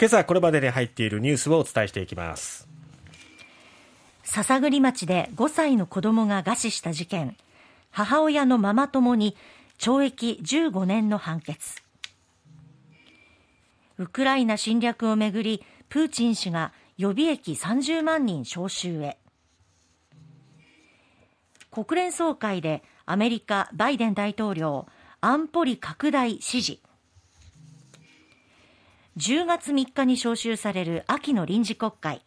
今朝これまでに入っているニュースをお伝えしていきます。篠栗町で5歳の子供が餓死した事件。母親のママ友に懲役15年の判決。ウクライナ侵略をめぐりプーチン氏が予備役30万人招集へ。国連総会でアメリカバイデン大統領安保理拡大支持10月3日に召集される秋の臨時国会。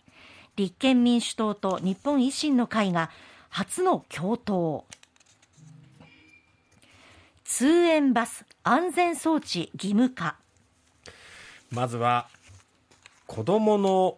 立憲民主党と日本維新の会が初の共闘。通園バス安全装置義務化。まずは子どもの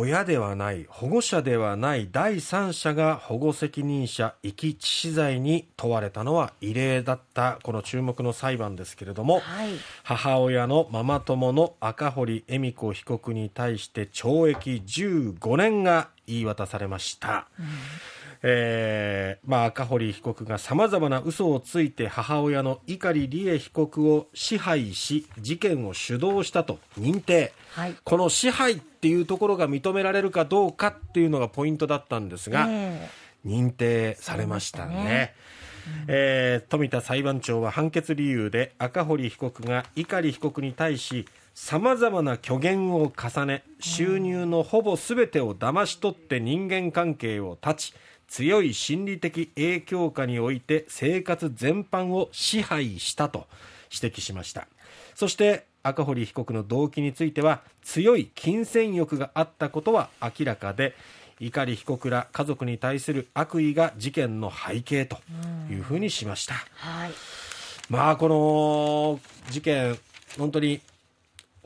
親ではない保護者ではない第三者が保護責任者遺棄致死罪に問われたのは異例だったこの注目の裁判ですけれども、はい、母親のママ友の赤堀恵美子被告に対して懲役15年が言い渡されました。うんえーまあ、赤堀被告がさまざまな嘘をついて母親の碇利恵被告を支配し事件を主導したと認定、はい、この支配っていうところが認められるかどうかっていうのがポイントだったんですが、えー、認定されましたね。えー、富田裁判長は判決理由で赤堀被告が碇被告に対しさまざまな虚言を重ね収入のほぼすべてを騙し取って人間関係を断ち強い心理的影響下において生活全般を支配したと指摘しました。そして赤堀被告の動機については強い金銭欲があったことは明らかで碇被告ら家族に対する悪意が事件の背景というふうにしました、はい、まあこの事件本当に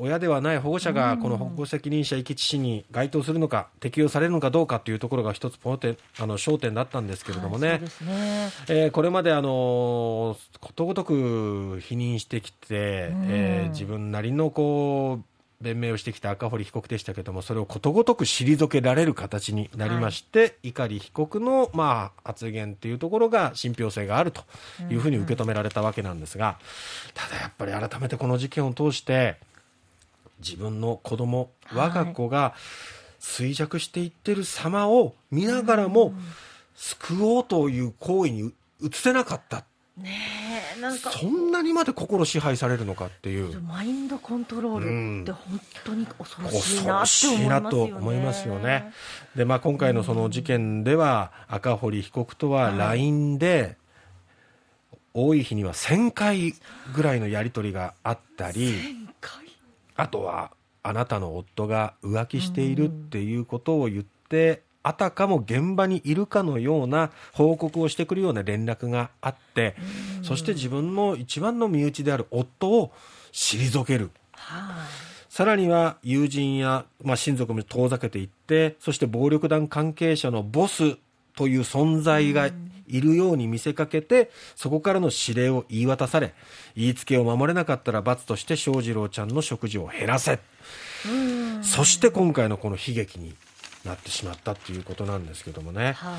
親ではない保護者がこの保護責任者遺棄致死に該当するのか、適用されるのかどうかというところが一つポテあの焦点だったんですけれどもね、はい、ね。えー、これまであのことごとく否認してきて、えー、自分なりのこう弁明をしてきた赤堀被告でしたけどもそれをことごとく退けられる形になりまして、はい、碇被告の、まあ、発言というところが信憑性があるというふうに受け止められたわけなんですが、ただやっぱり改めてこの事件を通して自分の子供我が子が衰弱していってる様を見ながらも救おうという行為に移せなかった。ねなんか。そんなにまで心支配されるのかっていう。マインドコントロールって本当に恐ろしいなと思いますよね。でまあ、今回のその事件では、赤堀被告とは LINE で、多い日には1000回ぐらいのやり取りがあったりあとはあなたの夫が浮気しているっていうことを言って、あたかも現場にいるかのような報告をしてくるような連絡があって、そして自分の一番の身内である夫を退ける。さらには友人や、まあ、親族も遠ざけていって、そして暴力団関係者のボスという存在がいるように見せかけて、そこからの指令を言い渡され、言いつけを守れなかったら罰として翔士郎ちゃんの食事を減らせ。そして今回のこの悲劇になってしまったっていうことなんですけどもね。はい。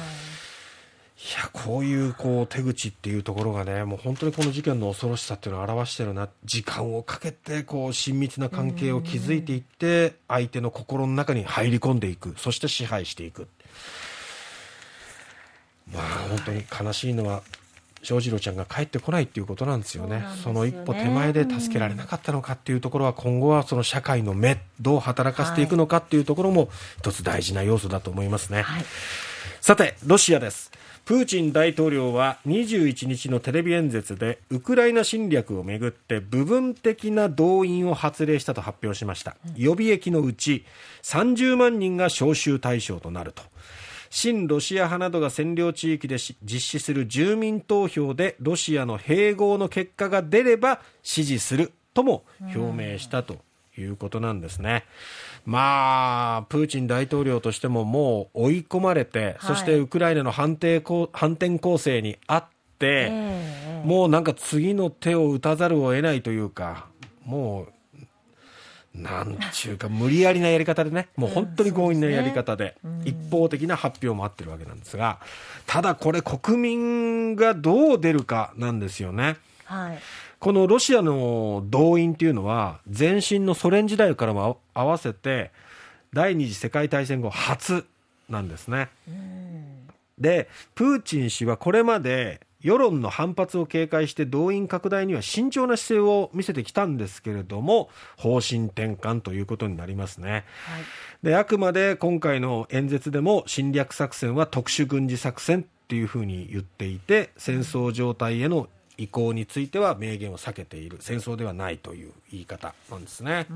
いやこういうこう手口っていうところがねもう本当にこの事件の恐ろしさっていうのを表してるな。時間をかけてこう親密な関係を築いていって相手の心の中に入り込んでいく。そして支配していくまあ本当に悲しいのは翔士郎ちゃんが帰ってこないっていうことなんですよね。その一歩手前で助けられなかったのかっていうところは今後はその社会の目どう働かせていくのかっていうところも一つ大事な要素だと思いますね、はい、さてロシアですプーチン大統領は21日のテレビ演説でウクライナ侵略をめぐって部分的な動員を発令したと発表しました予備役のうち30万人が招集対象となると親ロシア派などが占領地域で実施する住民投票でロシアの併合の結果が出れば支持するとも表明したということなんですね。まあ、プーチン大統領としてももう追い込まれて、はい、そしてウクライナの反転反転攻勢にあって、えー、もうなんか次の手を打たざるを得ないというか、もうなんちゅうか、無理やりなやり方でね、もう本当に強引なやり方で、一方的な発表もあってるわけなんですが、ただこれ、国民がどう出るかなんですよね。はい、このロシアの動員っていうのは、前身のソ連時代からも合わせて、第二次世界大戦後初なんですね。で、プーチン氏はこれまで世論の反発を警戒して動員拡大には慎重な姿勢を見せてきたんですけれども方針転換ということになりますね、はい、であくまで今回の演説でも侵略作戦は特殊軍事作戦っていうふうに言っていて戦争状態への移行については明言を避けている。戦争ではないという言い方なんですね。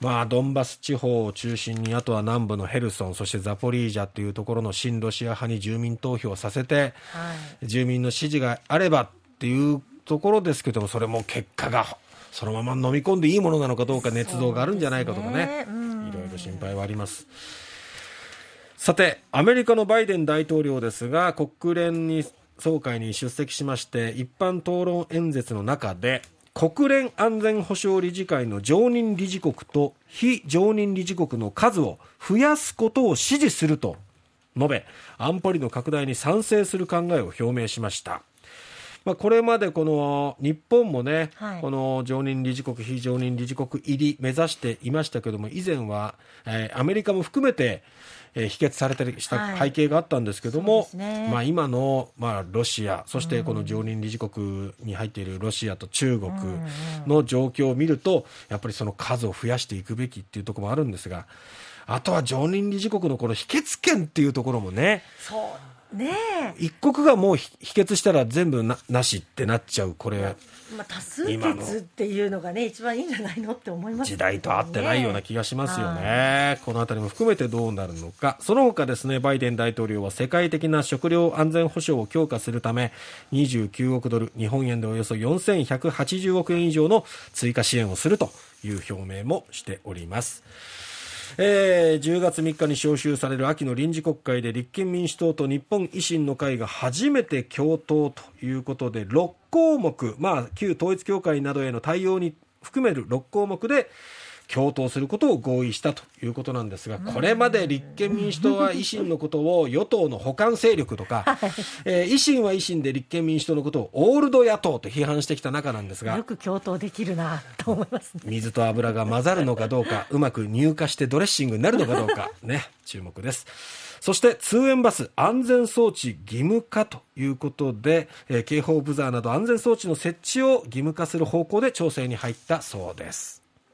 まあ、ドンバス地方を中心にあとは南部のヘルソンそしてザポリージャというところの親ロシア派に住民投票させて、はい、住民の支持があればっていうところですけどもそれも結果がそのまま飲み込んでいいものなのかどうか捏造があるんじゃないかとかね、ね、いろいろ心配はあります。さてアメリカのバイデン大統領ですが国連に総会に出席しまして一般討論演説の中で国連安全保障理事会の常任理事国と非常任理事国の数を増やすことを支持すると述べ安保理の拡大に賛成する考えを表明しました。まあ、これまでこの日本もね、はい、この常任理事国、非常任理事国入り目指していましたけれども、以前は、えー、アメリカも含めて、えー、否決されたりした背景があったんですけども、はいね、まあ、今の、まあ、ロシア、そしてこの常任理事国に入っているロシアと中国の状況を見ると、やっぱりその数を増やしていくべきっていうところもあるんですが、あとは常任理事国のこの否決権っていうところもね、そうね一国がもう否決したら全部ななしってなっちゃうこれ、まあ、多数決っていうのがね一番いいんじゃないのって思います、ね、時代と合ってないような気がしますよね。この辺りも含めてどうなるのか。その他ですねバイデン大統領は世界的な食料安全保障を強化するため29億ドル日本円でおよそ4180億円以上の追加支援をするという表明もしております。えー、10月3日に召集される秋の臨時国会で立憲民主党と日本維新の会が初めて共闘ということで6項目、まあ、旧統一教会などへの対応に含める6項目で共闘することを合意したということなんですが、これまで立憲民主党は維新のことを与党の補完勢力とか、えー、維新は維新で立憲民主党のことをオールド野党と批判してきた中なんですが、よく共闘できるなと思います、ね、水と油が混ざるのかどうか、うまく乳化してドレッシングになるのかどうか、ね、注目です。そして通園バス安全装置義務化ということで、えー、警報ブザーなど安全装置の設置を義務化する方向で調整に入ったそうです。